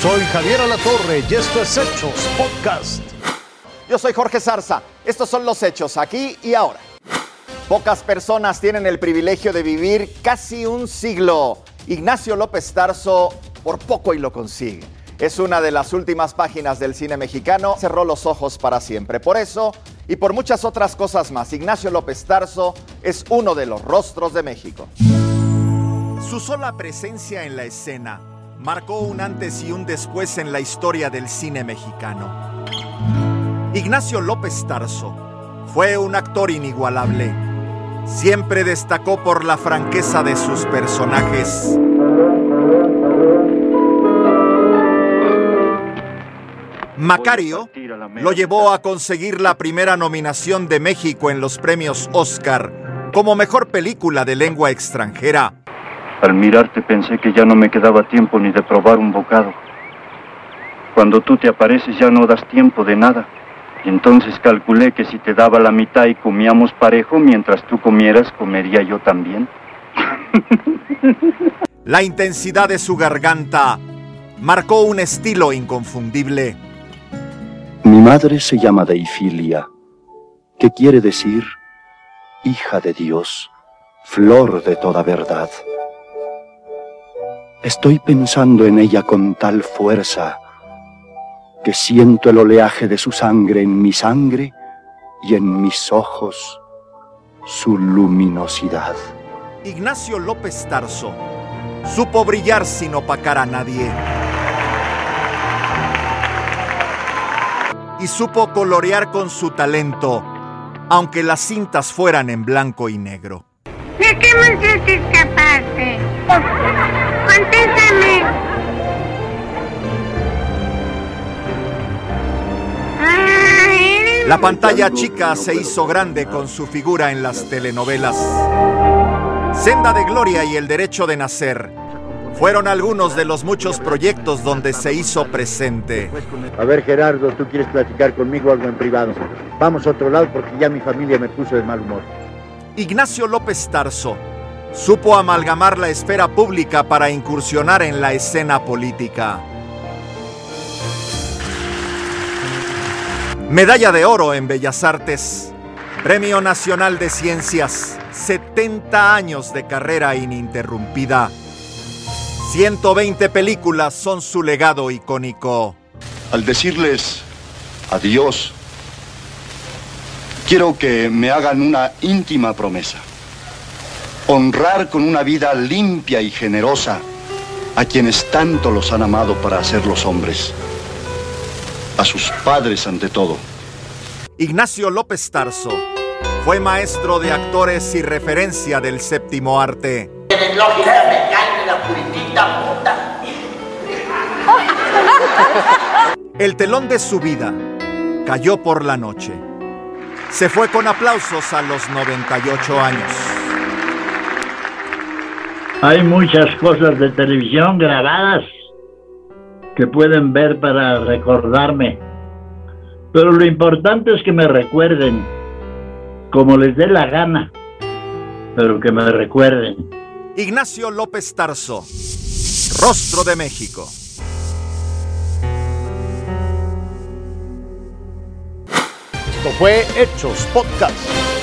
Soy Javier Alatorre y esto es Hechos Podcast. Yo soy Jorge Zarza. Estos son los hechos aquí y ahora. Pocas personas tienen el privilegio de vivir casi un siglo. Ignacio López Tarso por poco y lo consigue. Es una de las últimas páginas del cine mexicano. Cerró los ojos para siempre. Por eso y por muchas otras cosas más, Ignacio López Tarso es uno de los rostros de México. Su sola presencia en la escena marcó un antes y un después en la historia del cine mexicano. Ignacio López Tarso fue un actor inigualable. Siempre destacó por la franqueza de sus personajes. Macario lo llevó a conseguir la primera nominación de México en los premios Oscar como mejor película de lengua extranjera. Al mirarte pensé que ya no me quedaba tiempo ni de probar un bocado. Cuando tú te apareces ya no das tiempo de nada. Y entonces calculé que si te daba la mitad y comíamos parejo, mientras tú comieras, comería yo también. La intensidad de su garganta marcó un estilo inconfundible. Mi madre se llama Deifilia, que quiere decir hija de Dios, flor de toda verdad. Estoy pensando en ella con tal fuerza que siento el oleaje de su sangre en mi sangre y en mis ojos su luminosidad. Ignacio López Tarso supo brillar sin opacar a nadie. Y supo colorear con su talento, aunque las cintas fueran en blanco y negro. ¿De qué monstruo te escapaste? La pantalla chica se hizo grande con su figura en las telenovelas. Senda de Gloria y El Derecho de Nacer fueron algunos de los muchos proyectos donde se hizo presente. A ver, Gerardo, tú quieres platicar conmigo algo en privado. Vamos a otro lado porque ya mi familia me puso de mal humor. Ignacio López Tarso supo amalgamar la esfera pública para incursionar en la escena política. Medalla de oro en Bellas Artes. Premio Nacional de Ciencias. 70 años de carrera ininterrumpida. 120 películas son su legado icónico. Al decirles adiós, quiero que me hagan una íntima promesa. Honrar con una vida limpia y generosa a quienes tanto los han amado para hacerlos hombres. A sus padres ante todo. Ignacio López Tarso fue maestro de actores y referencia del séptimo arte. El telón de su vida cayó por la noche. Se fue con aplausos a los 98 años. Hay muchas cosas de televisión grabadas que pueden ver para recordarme. Pero lo importante es que me recuerden, como les dé la gana, pero que me recuerden. Ignacio López Tarso, rostro de México. Esto fue Hechos Podcast.